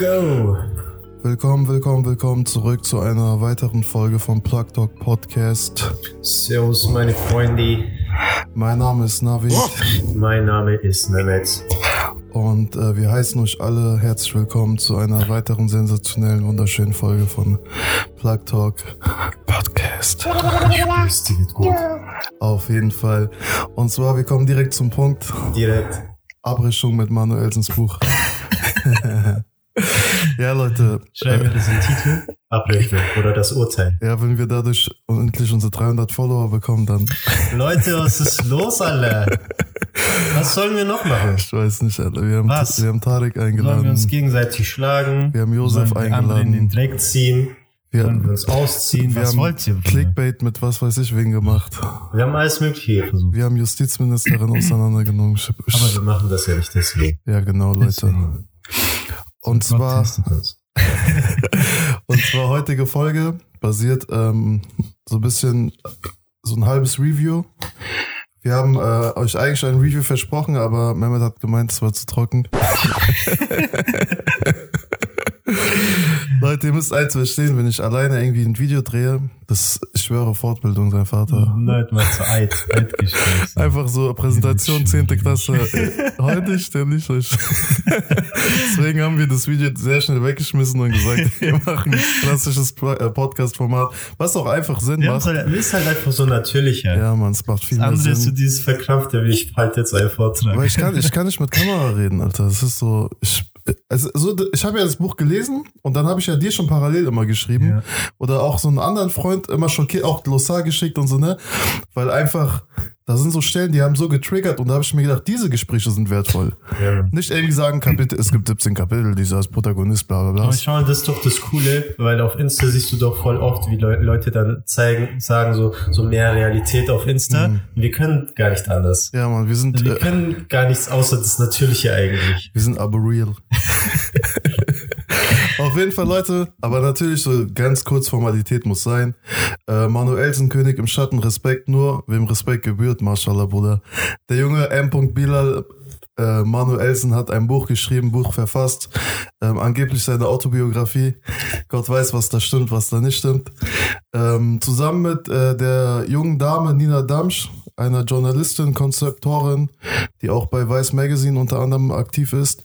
go! Willkommen, willkommen, willkommen zurück zu einer weiteren Folge vom Plug Talk Podcast. Servus, meine Freunde. Mein Name ist Navid Mein Name ist Mehmet. und äh, wir heißen euch alle herzlich willkommen zu einer weiteren sensationellen, wunderschönen Folge von Plug Talk Podcast. Geht gut. Auf jeden Fall. Und zwar, wir kommen direkt zum Punkt. Direkt. Abrichtung mit Manuelsens Buch. ja, Leute. Schreiben wir in den Titel? Abrechnung oder das Urteil. Ja, wenn wir dadurch endlich unsere 300 Follower bekommen, dann Leute, was ist los, Alter? Was sollen wir noch machen? Ich weiß nicht, Alter. Wir haben, Was? wir haben Tarek Sollen wir eingeladen. uns gegenseitig schlagen? Wir haben Josef wir andere in den eingeladen. Dreck ziehen? Wir, wir uns ausziehen? wir Was haben wollt ihr? Clickbait mit was weiß ich wen gemacht. Wir haben alles Mögliche versucht. Wir haben Justizministerin auseinandergenommen. Aber wir machen das ja nicht deswegen. Ja, genau, Leute. Deswegen. Und zwar, und zwar heutige Folge basiert ähm, so ein bisschen so ein halbes Review. Wir haben äh, euch eigentlich ein Review versprochen, aber Mehmet hat gemeint, es war zu trocken. Leute, ihr müsst eins verstehen, wenn ich alleine irgendwie ein Video drehe, das, ich schwöre, Fortbildung sein Vater. Leute, mal zu. Eidgespräch. Einfach so Präsentation 10. Klasse. Heute stelle ich euch. Deswegen haben wir das Video sehr schnell weggeschmissen und gesagt, wir machen ein klassisches äh, Podcast-Format, was auch einfach Sinn macht. halt, ist halt einfach so natürlicher. Ja, man, es macht viel Das mehr andere ist so Sinn. dieses verkrampfte, wie ich halt jetzt einen Vortrag. Aber ich kann, ich kann nicht mit Kamera reden, Alter. Das ist so, ich, also, so, ich habe ja das Buch gelesen und dann habe ich ja dir schon parallel immer geschrieben. Ja. Oder auch so einen anderen Freund immer schon ki- auch Glossar geschickt und so, ne? Weil einfach, da sind so Stellen, die haben so getriggert und da habe ich mir gedacht, diese Gespräche sind wertvoll. Ja. Nicht irgendwie sagen, Kapitel, es gibt 17 Kapitel, dieser ist Protagonist, bla bla bla. Aber schau mal, das ist doch das Coole, weil auf Insta siehst du doch voll oft, wie Leu Leute dann zeigen, sagen so, so mehr Realität auf Insta. Mhm. Wir können gar nicht anders. Ja, Mann, wir sind, wir äh, können gar nichts außer das Natürliche eigentlich. wir sind aber real. Auf jeden Fall, Leute, aber natürlich so ganz kurz Formalität muss sein. Äh, Manuelsen König im Schatten, Respekt nur, wem Respekt gebührt, Mashallah, Bruder. Der junge M. Bilal äh, Manuelsen hat ein Buch geschrieben, Buch verfasst, ähm, angeblich seine Autobiografie. Gott weiß, was da stimmt, was da nicht stimmt. Ähm, zusammen mit äh, der jungen Dame Nina Damsch, einer Journalistin, Konzeptorin, die auch bei Vice Magazine unter anderem aktiv ist.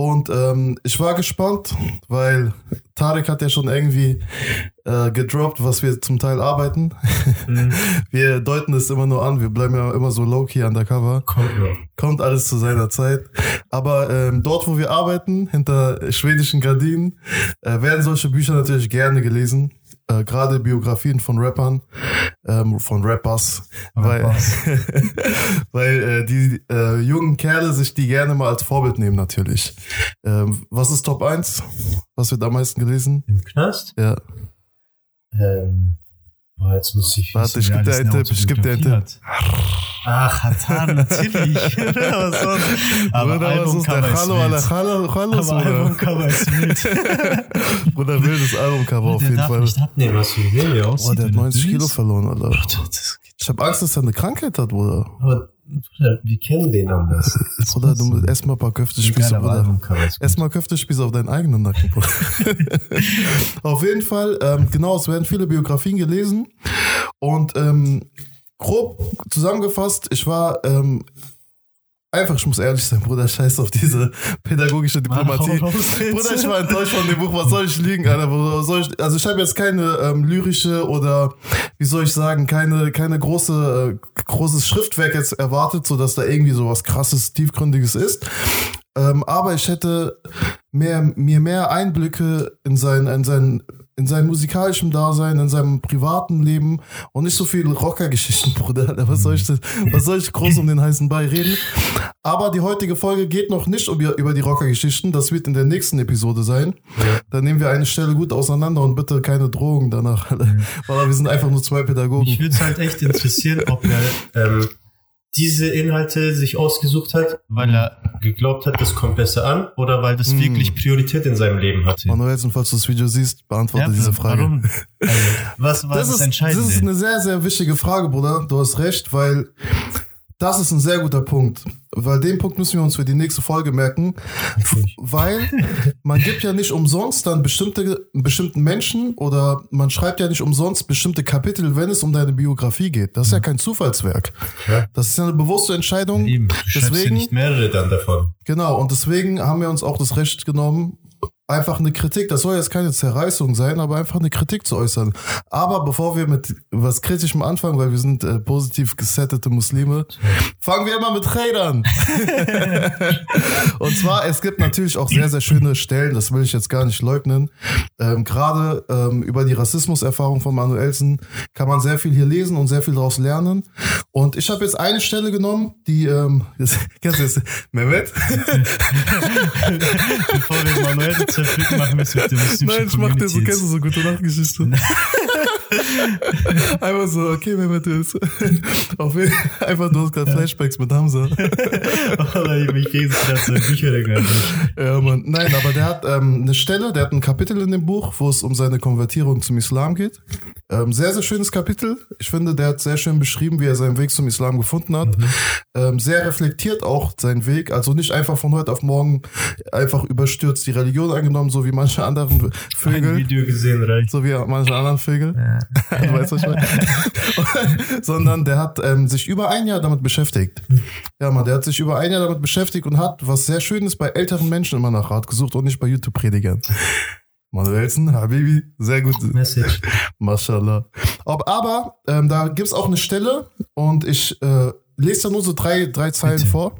Und ähm, ich war gespannt, weil Tarek hat ja schon irgendwie äh, gedroppt, was wir zum Teil arbeiten. Mhm. Wir deuten es immer nur an, wir bleiben ja immer so low-key undercover. Kommt noch. Kommt alles zu seiner Zeit. Aber ähm, dort, wo wir arbeiten, hinter schwedischen Gardinen, äh, werden solche Bücher natürlich gerne gelesen. Äh, Gerade Biografien von Rappern, ähm, von Rappers, weil, Rappers. weil äh, die äh, jungen Kerle sich die gerne mal als Vorbild nehmen natürlich. Ähm, was ist Top 1? Was wird am meisten gelesen? Im Knast? Ja, Ähm, boah, jetzt muss ich Warte, wissen, ich eine Tipp, ich geb dir einen Autobiografie hat. Ach, Hatan, natürlich. was sonst? Aber Bruder, was ist der Hallo. Alter, Hallo, Hallo, Aber. Albumcover ist wild. Bruder, wildes Albumcover auf jeden Fall. nicht abnehmen, was für Video Oh, der hat wenn er 90 Kilo verloren, Alter. Ich habe Angst, dass er eine Krankheit hat, Bruder. Aber wir kennen den anders. Bruder, du musst erst mal ein paar Köftespieße, Bruder. Erstmal Köftespieße auf deinen eigenen Nacken, Bruder. auf jeden Fall, ähm, genau, es werden viele Biografien gelesen. Und ähm, grob zusammengefasst, ich war ähm, einfach, ich muss ehrlich sein, Bruder, scheiß auf diese pädagogische Diplomatie. Mann. Bruder, ich war enttäuscht von dem Buch. Was soll ich liegen, Alter? Soll ich, also ich habe jetzt keine ähm, lyrische oder wie soll ich sagen, keine keine große äh, großes Schriftwerk jetzt erwartet, so dass da irgendwie so was krasses, tiefgründiges ist. Ähm, aber ich hätte mehr, mir mehr Einblicke in sein, in sein, in sein musikalischem Dasein, in seinem privaten Leben und nicht so viel Rockergeschichten, Bruder. Was soll ich, was soll ich groß um den heißen Brei reden? Aber die heutige Folge geht noch nicht über die Rockergeschichten. Das wird in der nächsten Episode sein. Da nehmen wir eine Stelle gut auseinander und bitte keine Drogen danach. Weil wir sind einfach nur zwei Pädagogen. Mich würde es halt echt interessieren, ob er ähm, diese Inhalte sich ausgesucht hat, weil er geglaubt hat, das kommt besser an, oder weil das Hm. wirklich Priorität in seinem Leben hatte. Manuelsen, falls du das Video siehst, beantworte diese Frage. Warum? Also, was war das, Das ist, das Entscheidende? ist eine sehr, sehr wichtige Frage, Bruder. Du hast recht, weil Das ist ein sehr guter Punkt, weil den Punkt müssen wir uns für die nächste Folge merken, weil man gibt ja nicht umsonst dann bestimmte bestimmten Menschen oder man schreibt ja nicht umsonst bestimmte Kapitel, wenn es um deine Biografie geht. Das ist ja kein Zufallswerk. Ja. Das ist ja eine bewusste Entscheidung. Eben, du schreibst ja Deswegen, nicht mehrere dann davon. genau, und deswegen haben wir uns auch das Recht genommen, einfach eine Kritik, das soll jetzt keine Zerreißung sein, aber einfach eine Kritik zu äußern. Aber bevor wir mit was Kritischem anfangen, weil wir sind äh, positiv gesettete Muslime, fangen wir immer mit Rädern. Und zwar, es gibt natürlich auch sehr, sehr schöne Stellen, das will ich jetzt gar nicht leugnen. Ähm, Gerade ähm, über die Rassismuserfahrung von Manuelsen kann man sehr viel hier lesen und sehr viel daraus lernen. Und ich habe jetzt eine Stelle genommen, die, ähm, jetzt, kennst du jetzt, Mehmet? Bevor wir Manuel machen es mit der muslimischen Nein, ich mach dir so, kennst du so gute Nachtgeschichte. einfach so, okay, Mehmet ist. Auf jeden einfach, du hast gerade Flashbacks mit Hamza. Oder ich kriege gerade so Bücher. Ja, Mann. Nein, aber der hat ähm, eine Stelle, der hat ein Kapitel in dem Buch, wo es um seine Konvertierung zum Islam geht. Ähm, sehr, sehr schönes Kapitel. Ich finde, der hat sehr schön beschrieben, wie er seinen Weg zum Islam gefunden hat. Ähm, sehr reflektiert auch seinen Weg. Also nicht einfach von heute auf morgen einfach überstürzt die Religion angenommen, so wie manche anderen Ein Vögel. Video gesehen reicht. So wie manche anderen Vögel. du weißt, was ich meine. Sondern der hat ähm, sich über ein Jahr damit beschäftigt. Ja, man, der hat sich über ein Jahr damit beschäftigt und hat, was sehr schön ist, bei älteren Menschen immer nach Rat gesucht und nicht bei YouTube-Predigern. Manuelsen, Habibi, sehr gut. Message. Mashallah. Ob, aber ähm, da gibt's auch eine Stelle und ich äh, lese da nur so drei, drei Zeilen Bitte. vor.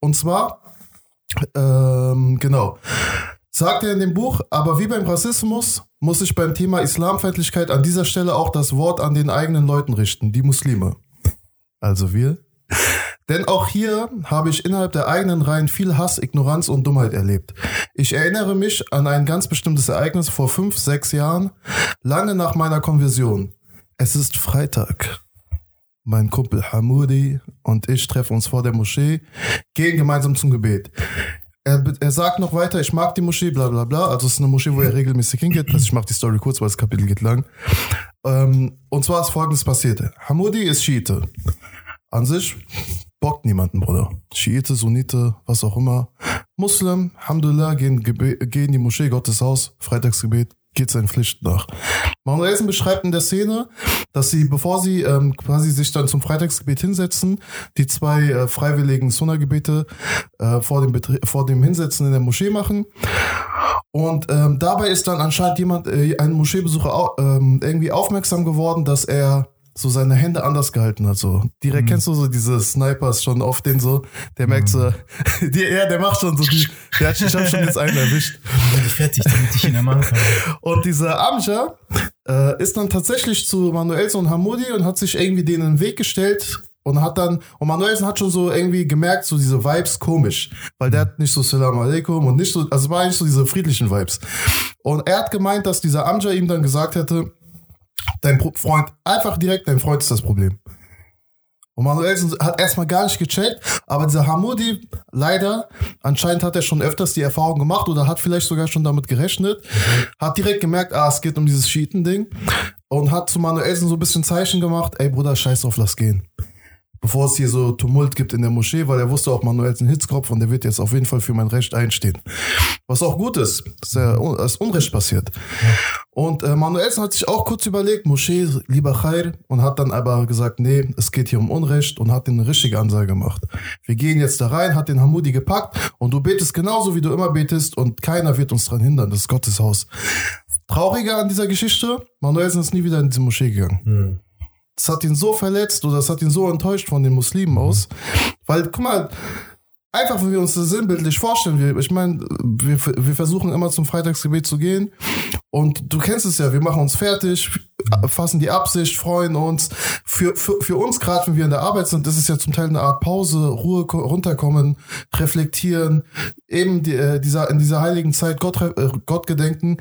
Und zwar, ähm, genau, sagt er in dem Buch, aber wie beim Rassismus muss ich beim Thema Islamfeindlichkeit an dieser Stelle auch das Wort an den eigenen Leuten richten, die Muslime. Also wir. Denn auch hier habe ich innerhalb der eigenen Reihen viel Hass, Ignoranz und Dummheit erlebt. Ich erinnere mich an ein ganz bestimmtes Ereignis vor fünf, sechs Jahren, lange nach meiner Konversion. Es ist Freitag. Mein Kumpel Hamoudi und ich treffen uns vor der Moschee, gehen gemeinsam zum Gebet. Er, er sagt noch weiter, ich mag die Moschee, bla bla bla. Also es ist eine Moschee, wo er regelmäßig hingeht. Also ich mache die Story kurz, weil das Kapitel geht lang. Ähm, und zwar ist folgendes passiert. Hamoudi ist Schiite. An sich bockt niemanden, Bruder. Schiite, Sunnite, was auch immer. Muslim, Alhamdulillah, gehen, gehen die Moschee, Gottes Haus, Freitagsgebet, geht seinen Pflichten nach. Manuelsen beschreibt in der Szene, dass sie, bevor sie ähm, quasi sich dann zum Freitagsgebet hinsetzen, die zwei äh, freiwilligen Sunna-Gebete äh, vor, dem Betrie- vor dem Hinsetzen in der Moschee machen. Und ähm, dabei ist dann anscheinend jemand, äh, ein Moscheebesucher ähm, irgendwie aufmerksam geworden, dass er so seine Hände anders gehalten hat. So direkt kennst du so diese Snipers schon auf den so, der merkt so, die, ja, der macht schon so, die, der hat ich hab schon jetzt einen erwischt. Bin ich fertig, damit ich ihn kann. Und dieser Amja äh, ist dann tatsächlich zu Manuelsen und Hamudi und hat sich irgendwie denen in den Weg gestellt und hat dann, und Manuelsen hat schon so irgendwie gemerkt, so diese Vibes komisch, weil der hat nicht so Salam Alaikum und nicht so, also war nicht so diese friedlichen Vibes. Und er hat gemeint, dass dieser Amja ihm dann gesagt hätte, dein Freund, einfach direkt, dein Freund ist das Problem. Und Manuelsen hat erstmal gar nicht gecheckt, aber dieser Hamudi, leider, anscheinend hat er schon öfters die Erfahrung gemacht oder hat vielleicht sogar schon damit gerechnet, hat direkt gemerkt, ah, es geht um dieses Schiiten-Ding und hat zu Manuelsen so ein bisschen Zeichen gemacht, ey Bruder, scheiß drauf, lass gehen. Bevor es hier so Tumult gibt in der Moschee, weil er wusste auch, Manuelsen Hitzkopf und der wird jetzt auf jeden Fall für mein Recht einstehen. Was auch gut ist, dass er dass Unrecht passiert. Und äh, Manuelsen hat sich auch kurz überlegt, Moschee, lieber Khair, und hat dann aber gesagt, nee, es geht hier um Unrecht und hat den eine richtige Ansage gemacht. Wir gehen jetzt da rein, hat den Hamudi gepackt und du betest genauso, wie du immer betest und keiner wird uns dran hindern, das ist Gottes Haus. Trauriger an dieser Geschichte, Manuelsen ist nie wieder in diese Moschee gegangen. Hm. Das hat ihn so verletzt oder das hat ihn so enttäuscht von den Muslimen aus. Weil, guck mal, einfach, wenn wir uns das sinnbildlich vorstellen, ich meine, wir, wir versuchen immer zum Freitagsgebet zu gehen und du kennst es ja, wir machen uns fertig, fassen die Absicht, freuen uns. Für, für, für uns, gerade wenn wir in der Arbeit sind, ist ja zum Teil eine Art Pause, Ruhe, ko- runterkommen, reflektieren, eben die, äh, dieser, in dieser heiligen Zeit Gott, äh, Gott gedenken.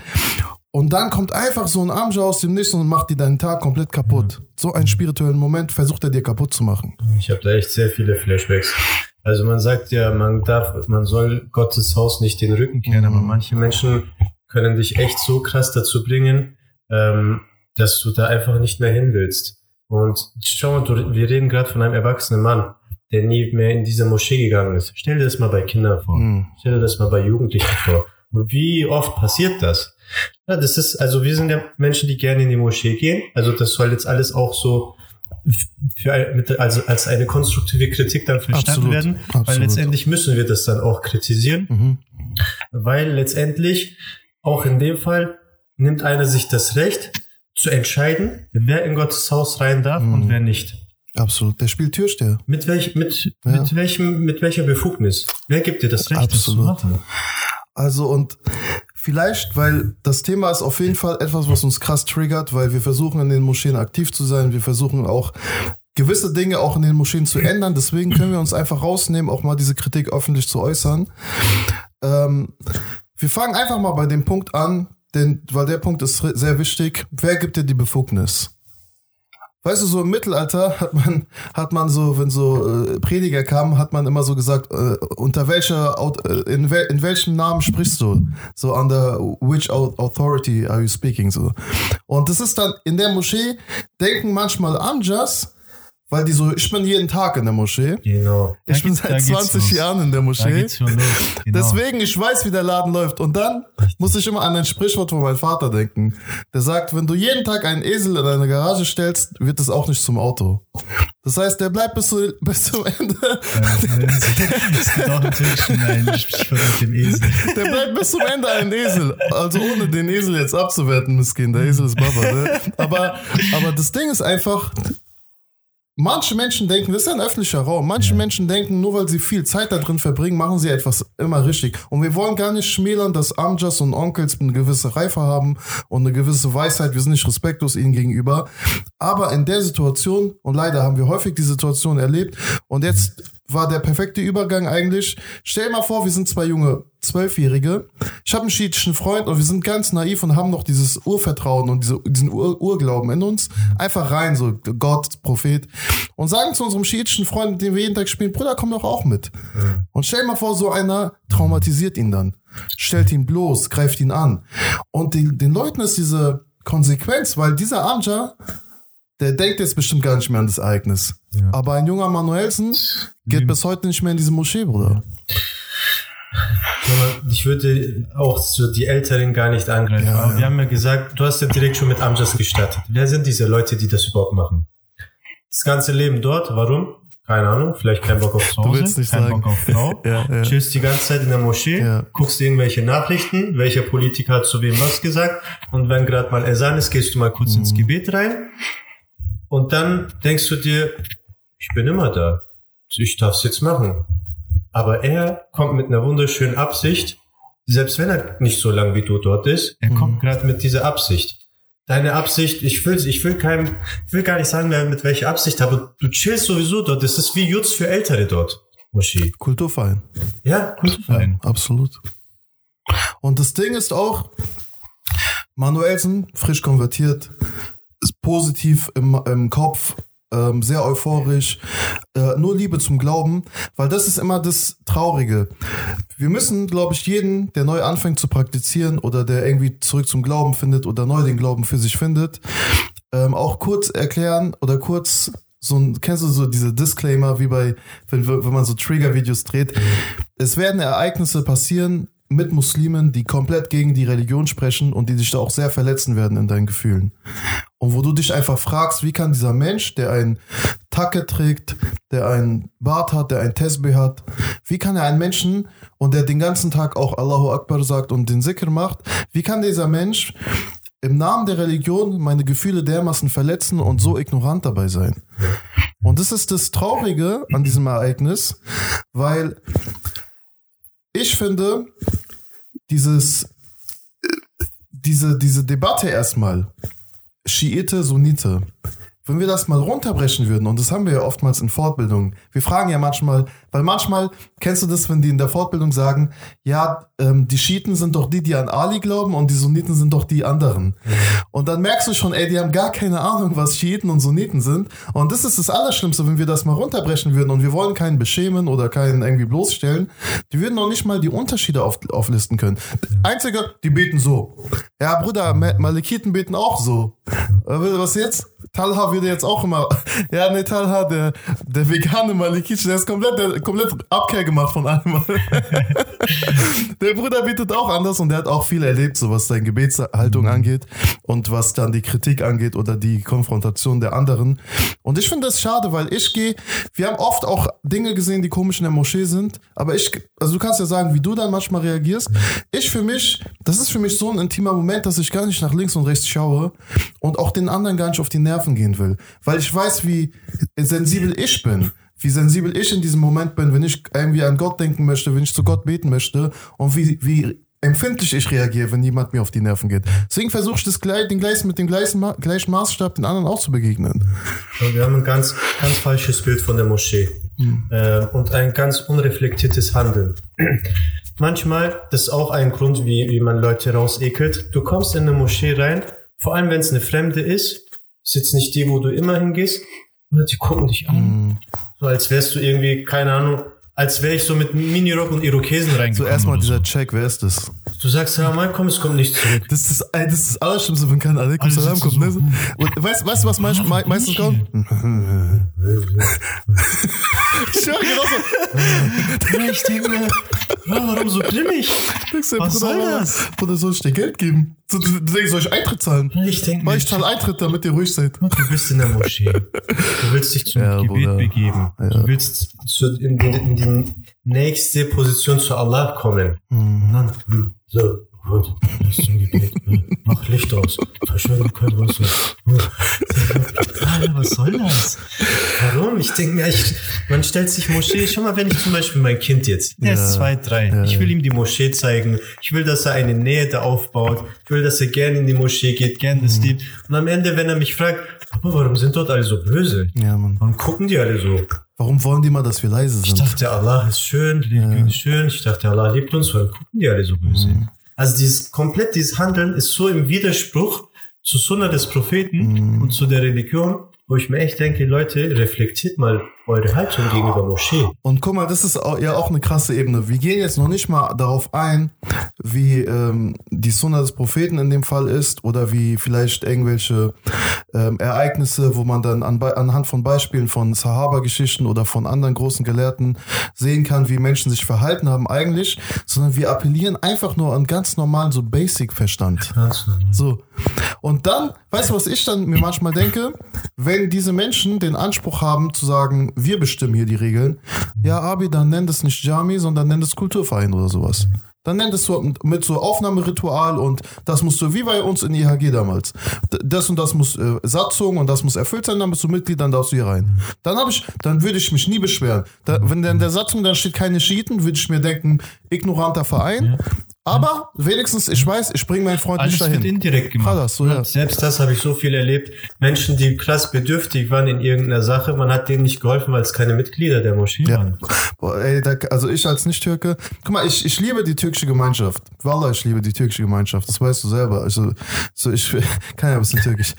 Und dann kommt einfach so ein Amja aus dem Nichts und macht dir deinen Tag komplett kaputt. So einen spirituellen Moment versucht er dir kaputt zu machen. Ich habe da echt sehr viele Flashbacks. Also man sagt ja, man darf, man soll Gottes Haus nicht den Rücken kehren, aber manche Menschen können dich echt so krass dazu bringen, ähm, dass du da einfach nicht mehr hin willst. Und schau mal, wir reden gerade von einem erwachsenen Mann. der nie mehr in diese Moschee gegangen ist. Stell dir das mal bei Kindern vor. Mhm. Stell dir das mal bei Jugendlichen vor. Wie oft passiert das? Ja, das ist, also wir sind ja Menschen, die gerne in die Moschee gehen. Also das soll jetzt alles auch so für, mit, also als eine konstruktive Kritik dann verstanden Absolut, werden. absolut. Weil letztendlich müssen wir das dann auch kritisieren. Mhm. Weil letztendlich auch in dem Fall nimmt einer sich das Recht zu entscheiden, wer in Gottes Haus rein darf Mhm. und wer nicht. Absolut. Der spielt Türsteher. Mit, welch, mit, Ja. mit, welchem, mit welcher Befugnis? Wer gibt dir das Recht, das zu Absolut. machen? Also und vielleicht, weil das Thema ist auf jeden Fall etwas, was uns krass triggert, weil wir versuchen in den Moscheen aktiv zu sein. Wir versuchen auch gewisse Dinge auch in den Moscheen zu ändern. Deswegen können wir uns einfach rausnehmen, auch mal diese Kritik öffentlich zu äußern. Ähm, wir fangen einfach mal bei dem Punkt an, denn, weil der Punkt ist sehr wichtig. Wer gibt dir die Befugnis? Weißt du, so im Mittelalter hat man, hat man so, wenn so äh, Prediger kamen, hat man immer so gesagt, äh, unter welcher, äh, in, wel, in welchem Namen sprichst du? So under which au- authority are you speaking? So. Und das ist dann in der Moschee, denken manchmal Amjas, weil die so, ich bin jeden Tag in der Moschee. Genau. Ich bin da seit geht's 20 los. Jahren in der Moschee. geht's schon los. Genau. Deswegen, ich weiß, wie der Laden läuft. Und dann muss ich immer an ein Sprichwort von meinem Vater denken. Der sagt, wenn du jeden Tag einen Esel in deine Garage stellst, wird es auch nicht zum Auto. Das heißt, der bleibt bis, zu, bis zum Ende. Der bleibt bis zum Ende ein Esel. Also ohne den Esel jetzt abzuwerten, Miskin. Der Esel ist Baba. Ne? Aber, aber das Ding ist einfach, manche Menschen denken, das ist ein öffentlicher Raum. Manche Menschen denken, nur weil sie viel Zeit da drin verbringen, machen sie etwas immer richtig. Und wir wollen gar nicht schmälern, dass Amjas und Onkels eine gewisse Reife haben und eine gewisse Weisheit. Wir sind nicht respektlos ihnen gegenüber. Aber in der Situation, und leider haben wir häufig die Situation erlebt, und jetzt war der perfekte Übergang eigentlich. Stell dir mal vor, wir sind zwei junge Zwölfjährige. Ich habe einen schiitischen Freund und wir sind ganz naiv und haben noch dieses Urvertrauen und diese, diesen Ur Urglauben in uns. Einfach rein, so Gott, Prophet. Und sagen zu unserem schiitischen Freund, mit dem wir jeden Tag spielen, Bruder, komm doch auch mit. Und stell dir mal vor, so einer traumatisiert ihn dann. Stellt ihn bloß, greift ihn an. Und den, den Leuten ist diese Konsequenz, weil dieser Amja, der denkt jetzt bestimmt gar nicht mehr an das Ereignis. Aber ein junger Manuelsen geht bis heute nicht mehr in diese Moschee, Bruder. Ich würde auch so die Älteren gar nicht angreifen. Ja, Aber ja. wir haben ja gesagt, du hast ja direkt schon mit Amjas gestartet. Wer sind diese Leute, die das überhaupt machen? Das ganze Leben dort, warum? Keine Ahnung, vielleicht kein Bock auf zu Hause, willst nicht kein sagen. Bock auf Frau. Ja, ja. Chillst die ganze Zeit in der Moschee, Ja. guckst irgendwelche Nachrichten, welcher Politiker hat zu wem was gesagt und wenn gerade mal Esan ist, gehst du mal kurz Mhm. ins Gebet rein und dann denkst du dir, ich bin immer da, ich darf es jetzt machen. Aber er kommt mit einer wunderschönen Absicht, selbst wenn er nicht so lang wie du dort ist, er kommt gerade mit dieser Absicht. Deine Absicht, ich will, ich will keinem, ich will gar nicht sagen, mit welcher Absicht, aber du chillst sowieso dort. Das ist wie Jutz für Ältere dort, Moschee. Kulturverein. Ja, Kulturverein. Absolut. Und das Ding ist auch, Manuelsen, frisch konvertiert, ist positiv im, im Kopf, ähm, sehr euphorisch, äh, nur Liebe zum Glauben, weil das ist immer das Traurige. Wir müssen, glaube ich, jeden, der neu anfängt zu praktizieren oder der irgendwie zurück zum Glauben findet oder neu den Glauben für sich findet, ähm, auch kurz erklären oder kurz so ein, kennst du so diese Disclaimer, wie bei, wenn, wenn man so Trigger-Videos dreht? Es werden Ereignisse passieren mit Muslimen, die komplett gegen die Religion sprechen und die dich da auch sehr verletzen werden in deinen Gefühlen. Und wo du dich einfach fragst, wie kann dieser Mensch, der ein Tacke trägt, der einen Bart hat, der ein Tesbih hat, wie kann er einen Menschen und der den ganzen Tag auch Allahu Akbar sagt und den Sikr macht, wie kann dieser Mensch im Namen der Religion meine Gefühle dermaßen verletzen und so ignorant dabei sein? Und das ist das Traurige an diesem Ereignis, weil ich finde, dieses, äh, diese, diese Debatte erstmal, Schiite, Sunnite, wenn wir das mal runterbrechen würden, und das haben wir ja oftmals in Fortbildungen, wir fragen ja manchmal, weil manchmal, kennst du das, wenn die in der Fortbildung sagen, ja, ähm, die Schiiten sind doch die, die an Ali glauben und die Sunniten sind doch die anderen. Und dann merkst du schon, ey, die haben gar keine Ahnung, was Schiiten und Sunniten sind. Und das ist das Allerschlimmste, wenn wir das mal runterbrechen würden und wir wollen keinen beschämen oder keinen irgendwie bloßstellen. Die würden noch nicht mal die Unterschiede auf, auflisten können. Einzige, die beten so. Ja, Bruder, Ma- Malikiten beten auch so. Äh, Was jetzt? Talha würde jetzt auch immer, ja, ne, Talha, der, der vegane Malikic, der ist komplett, der, komplett Abkehr gemacht von allem. der Bruder bietet auch anders und der hat auch viel erlebt, so was seine Gebetshaltung angeht und was dann die Kritik angeht oder die Konfrontation der anderen. Und ich finde das schade, weil ich gehe, wir haben oft auch Dinge gesehen, die komisch in der Moschee sind, aber ich, also du kannst ja sagen, wie du dann manchmal reagierst. Ich für mich, das ist für mich so ein intimer Moment, dass ich gar nicht nach links und rechts schaue und auch den anderen gar nicht auf die Nerven gehen will, weil ich weiß, wie sensibel ich bin wie sensibel ich in diesem Moment bin, wenn ich irgendwie an Gott denken möchte, wenn ich zu Gott beten möchte und wie, wie empfindlich ich reagiere, wenn jemand mir auf die Nerven geht. Deswegen versuche ich das gleich, den gleichen, mit dem gleichen, Ma- gleichen Maßstab den anderen auch zu begegnen. Wir haben ein ganz, ganz falsches Bild von der Moschee äh, und ein ganz unreflektiertes Handeln. Manchmal, das ist auch ein Grund, wie, wie man Leute rausekelt. Du kommst in eine Moschee rein, vor allem wenn es eine Fremde ist, ist jetzt nicht die, wo du immer hingehst, die gucken dich an. So als wärst du irgendwie, keine Ahnung, als wäre ich so mit Minirock und Irokesen So reingekommen. erstmal oder dieser Check, wer ist das? Du sagst, ja, mal komm, es kommt nicht zurück. Das ist, das ist das Allerschlimmste, wenn kein Alaikum Alle Salam kommt. Ne? so, Und weißt, weißt du, was meist, mei- meistens kommt? Ich schwöre, genau so. Ich denke mir, warum so grimmig? Was Bruder, soll Bruder, das? Bruder, soll ich dir Geld geben? So, du, du denkst, soll ich Eintritt zahlen? Ich denke Weil mir, ich zahle Eintritt, damit ihr ruhig seid. Du bist in der Moschee. Du willst dich zum Ja, Gebet Bruder. begeben. Du willst zu, in, die, in die nächste Position zu Allah kommen. Und dann, hm, so, gut, das ist zum Gebet. Hm, Mach Licht aus. Verschwende kein Wasser. Hm. Alter, was soll das? Warum? Ich denke mir, ich, man stellt sich Moschee, schau mal, wenn ich zum Beispiel mein Kind jetzt, der ist zwei, drei, ich will ihm die Moschee zeigen, ich will, dass er eine Nähe da aufbaut, ich will, dass er gerne in die Moschee geht, gerne das liebt. Und am Ende, wenn er mich fragt, Papa, warum sind dort alle so böse? Ja, Mann. Warum gucken die alle so? Warum wollen die mal, dass wir leise Ich sind? dachte, Allah ist schön, die Religion ist schön. Ich dachte, Allah liebt uns. Warum gucken die alle so böse? Also dieses komplett dieses Handeln ist so im Widerspruch zu Sunna des Propheten und zu der Religion, wo ich mir echt denke, Leute, reflektiert mal eure Haltung gegenüber Moschee. Und guck mal, das ist ja auch eine krasse Ebene. Wir gehen jetzt noch nicht mal darauf ein, wie ähm, die Sunna des Propheten in dem Fall ist oder wie vielleicht irgendwelche ähm, Ereignisse, wo man dann an, anhand von Beispielen von Sahaba-Geschichten oder von anderen großen Gelehrten sehen kann, wie Menschen sich verhalten haben eigentlich, sondern wir appellieren einfach nur an ganz normalen so Basic-Verstand. So. Und dann, weißt du, was ich dann mir manchmal denke? Wenn diese Menschen den Anspruch haben zu sagen, wir bestimmen hier die Regeln, ja, Abi, dann nenn das nicht Jami, sondern nenn das Kulturverein oder sowas. Dann nenn das so mit so Aufnahmeritual und das musst du, wie bei uns in IHG damals. Das und das muss äh, Satzung und das muss erfüllt sein, dann bist du Mitglied, dann darfst du hier rein. Dann habe ich, dann würde ich mich nie beschweren. Da, wenn in der Satzung dann steht keine Schiiten, würde ich mir denken, ignoranter Verein. Aber wenigstens, ich weiß, ich bringe meinen Freund Alles nicht wird dahin. indirekt gemacht. Krass, so, ja. Selbst das habe ich so viel erlebt. Menschen, die krass bedürftig waren in irgendeiner Sache, man hat denen nicht geholfen, weil es keine Mitglieder der Moschee Ja. waren. Boah, ey, da, also ich als Nicht-Türke, guck mal, ich, ich liebe die türkische Gemeinschaft. Wallah, ich liebe die türkische Gemeinschaft, das weißt du selber. Also, so ich kann ja ein bisschen türkisch.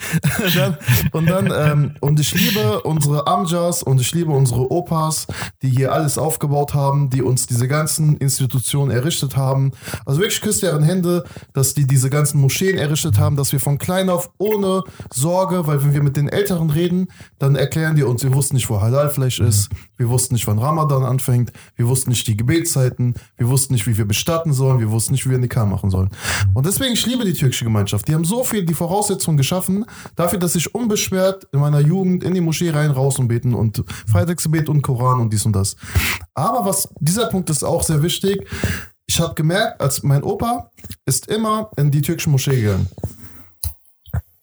und dann, ähm, und ich liebe unsere Amjas und ich liebe unsere Opas, die hier alles aufgebaut haben, die uns diese ganzen Institutionen errichtet haben. Also wirklich küsst deren Hände, dass die diese ganzen Moscheen errichtet haben, dass wir von klein auf ohne Sorge, weil wenn wir mit den Älteren reden, dann erklären die uns, wir wussten nicht, wo Halalfleisch ist, wir wussten nicht, wann Ramadan anfängt, wir wussten nicht die Gebetszeiten, wir wussten nicht, wie wir bestatten sollen, wir wussten nicht, wie wir Nikah machen sollen. Und deswegen, ich liebe die türkische Gemeinschaft. Die haben so viel die Voraussetzungen geschaffen, dafür, dass ich unbeschwert in meiner Jugend in die Moschee rein, raus und beten und Freitagsgebet und Koran und dies und das. Aber was, dieser Punkt ist auch sehr wichtig. Ich habe gemerkt, als mein Opa ist immer in die türkische Moschee gegangen.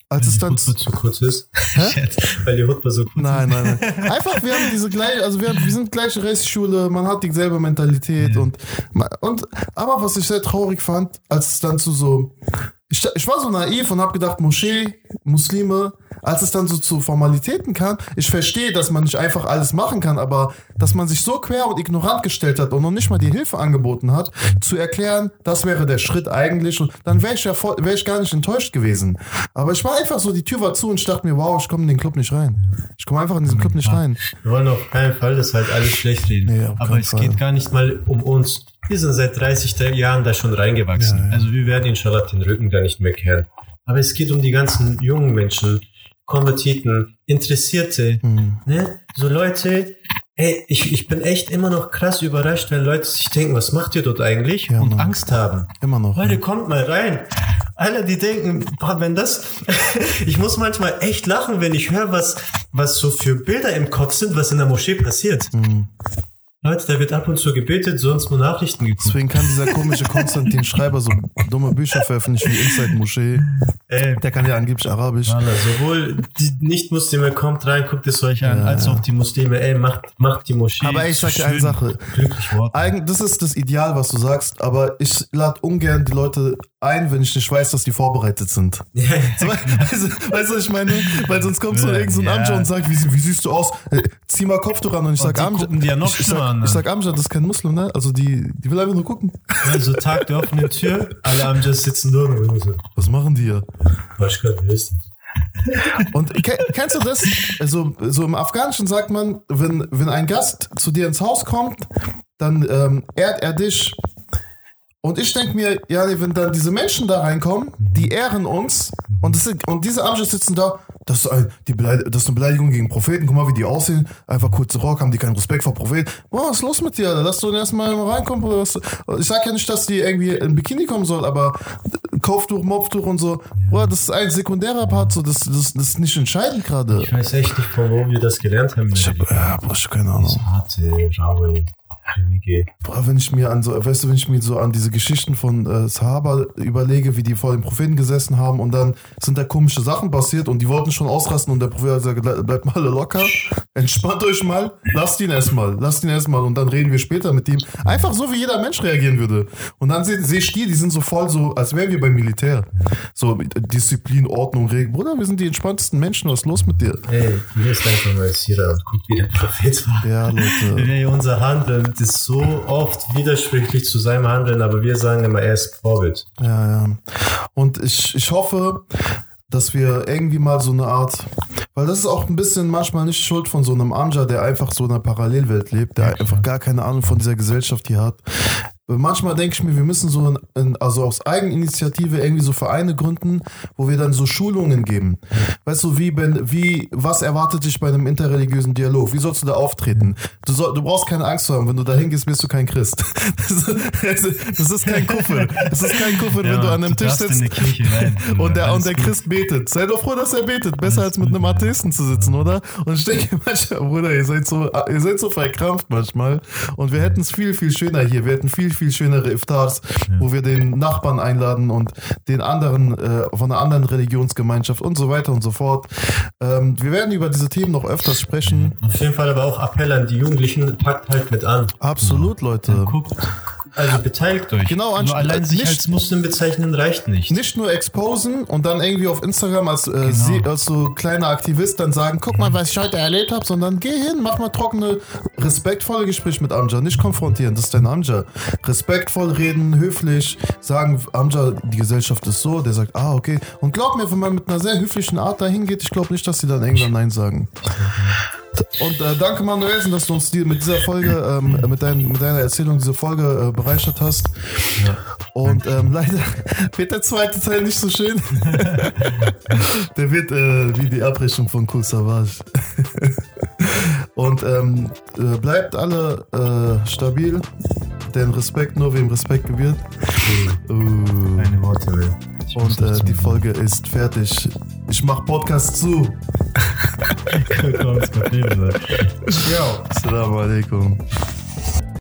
Als es Die dann zu kurz ist. weil die Hutbe so kurz Nein, nein, nein. Einfach, wir haben diese gleiche, also wir, haben, wir sind gleiche Rechtsschule, man hat dieselbe Mentalität und, und, aber was ich sehr traurig fand, als es dann zu so, ich, ich war so naiv und habe gedacht, Moschee, Muslime, als es dann so zu Formalitäten kam, ich verstehe, dass man nicht einfach alles machen kann, aber dass man sich so quer und ignorant gestellt hat und noch nicht mal die Hilfe angeboten hat, zu erklären, das wäre der Schritt eigentlich und dann wäre ich ja voll, wäre ich gar nicht enttäuscht gewesen. Aber ich war einfach so, die Tür war zu und ich dachte mir, wow, ich komme in den Club nicht rein. Ich komme einfach in diesen Club nicht rein. Wir wollen auf keinen Fall das halt alles schlecht reden. Nee, Aber es Fall. geht gar nicht mal um uns. Wir sind seit 30 Jahren da schon reingewachsen. Ja, ja. Also wir werden inshallah den Rücken da nicht mehr kehren. Aber es geht um die ganzen jungen Menschen, Konvertiten, Interessierte, Mhm. ne? So Leute, ey, ich, ich bin echt immer noch krass überrascht, wenn Leute sich denken, was macht ihr dort eigentlich? Ja, und Mann. Angst haben. Immer noch. Leute, kommt mal rein. Alle, die denken, boah, wenn das, ich muss manchmal echt lachen, wenn ich höre, was, was so für Bilder im Kopf sind, was in der Moschee passiert. Mhm. Leute, da wird ab und zu gebetet, sonst nur Nachrichten geguckt. Deswegen kann dieser komische Konstantin Schreiber so dumme Bücher veröffentlichen wie Inside Moschee. Ey, Der kann ja angeblich Arabisch. Wallah, sowohl die Nicht-Muslime kommt rein, guckt es euch an, als auch die Muslime, ey, macht, macht die Moschee. Aber ich sag dir eine. Sache. Glücklich Wort. Eigentlich, das ist das Ideal, was du sagst, aber ich lade ungern die Leute ein, wenn ich nicht weiß, dass die vorbereitet sind. Ja, weißt, du, weißt du, was ich meine? Weil sonst kommt so Ja, irgend so ein ja. Amjad und sagt, wie, wie siehst du aus? Äh, Zieh mal Kopftuch an und ich sag Amjad. ja noch ich, ich, sag, ne? ich sag Amjad, das ist kein Muslim, ne? Also die, die will einfach nur gucken. also Tag der offenen Tür, alle am Just sitzen dort Was machen die hier? was Gott wer ist das? Und ke- kennst du das? Also, so im Afghanischen sagt man, wenn, wenn ein Gast zu dir ins Haus kommt, dann ähm, ehrt er dich. Und ich denke mir, ja, wenn dann diese Menschen da reinkommen, die ehren uns und, das sind, und diese Amjad sitzen da, das ist, ein, die Beleid das ist eine Beleidigung gegen Propheten, guck mal, wie die aussehen, einfach kurze Rock, haben die keinen Respekt vor Propheten. Boah, was ist los mit dir, Alter? Lass du erstmal reinkommen. Ich sag ja nicht, dass die irgendwie in Bikini kommen soll, aber Kopftuch, Mopftuch und so, boah, das ist ein sekundärer Part, so, das, das, das ist nicht entscheidend gerade. Ich weiß echt nicht, von wo wir das gelernt haben. Ich hab, ja, boah, ich keine Ahnung. harte, raue, grimmige. Boah, wenn ich mir an so, weißt du, wenn ich mir so an diese Geschichten von äh, Sahaba überlege, wie die vor dem Propheten gesessen haben und dann sind da komische Sachen passiert und die wollten schon ausrasten und der Prophet hat gesagt, "Le- bleibt mal locker, entspannt euch mal, lasst ihn erstmal, lasst ihn erstmal und dann reden wir später mit ihm. Einfach so, wie jeder Mensch reagieren würde. Und dann sehe seh ich die, die sind so voll so, als wären wir beim Militär. So Disziplin, Ordnung, Regeln. Bruder, wir sind die entspanntesten Menschen, was ist los mit dir? Ey, lest einfach mal Sira und guckt, wie der Prophet war. Ja, Leute. Ey, unser Handeln ist so oft widersprüchlich zu seinem Handeln, aber wir sagen immer, er ist Vorbild. Ja, ja. Und ich, ich hoffe, dass wir irgendwie mal so eine Art, weil das ist auch ein bisschen manchmal nicht Schuld von so einem Anja, der einfach so in einer Parallelwelt lebt, der einfach gar keine Ahnung von dieser Gesellschaft hier hat. Manchmal denke ich mir, wir müssen so, in, in, also aus Eigeninitiative irgendwie so Vereine gründen, wo wir dann so Schulungen geben. Weißt du, wie, wenn, wie, was erwartet dich bei einem interreligiösen Dialog? Wie sollst du da auftreten? Du, soll, du brauchst keine Angst zu haben, wenn du da hingehst, bist du kein Christ. Das ist, das ist kein Kuffel. Das ist kein Kuffel, wenn du an einem Tisch sitzt rein. und der, und der. Christ betet. Sei doch froh, dass er betet. Besser als mit einem Atheisten zu sitzen, oder? Und ich denke manchmal, Bruder, ihr seid so, ihr seid so verkrampft manchmal. Und wir hätten es viel, viel schöner hier. Wir hätten viel, viel schönere Iftars, wo wir den Nachbarn einladen und den anderen äh, von einer anderen Religionsgemeinschaft und so weiter und so fort. Ähm, wir werden über diese Themen noch öfters sprechen. Auf jeden Fall aber auch Appell an die Jugendlichen, packt halt mit an. Absolut, Leute. Guckt Also beteiligt euch. Genau, Nur allein sich nicht- als Muslim bezeichnen reicht nicht. nicht nur exposen und dann irgendwie auf Instagram als, äh, sie, als so kleiner Aktivist dann sagen, guck mal, was ich heute erlebt habe, sondern geh hin, mach mal trockene, respektvolle Gespräche mit Amja, nicht konfrontieren, das ist dein Amja. Respektvoll reden, höflich, sagen, Amja, die Gesellschaft ist so, der sagt, ah, okay. Und glaub mir, wenn man mit einer sehr höflichen Art dahin geht, ich glaube nicht, dass sie dann irgendwann Nein sagen. Und äh, danke Manuelsen, dass du uns die, mit dieser Folge, ähm, mit, dein, mit deiner Erzählung diese Folge äh, bereichert hast. Und ähm, leider wird der zweite Teil nicht so schön. der wird äh, wie die Abrechnung von Cool Savage. Und ähm, äh, bleibt alle äh, stabil, denn Respekt nur wem Respekt gebührt. Uh, keine Worte und äh, die Folge ist fertig. Ich mach Podcast zu. Ja. Assalamu alaikum.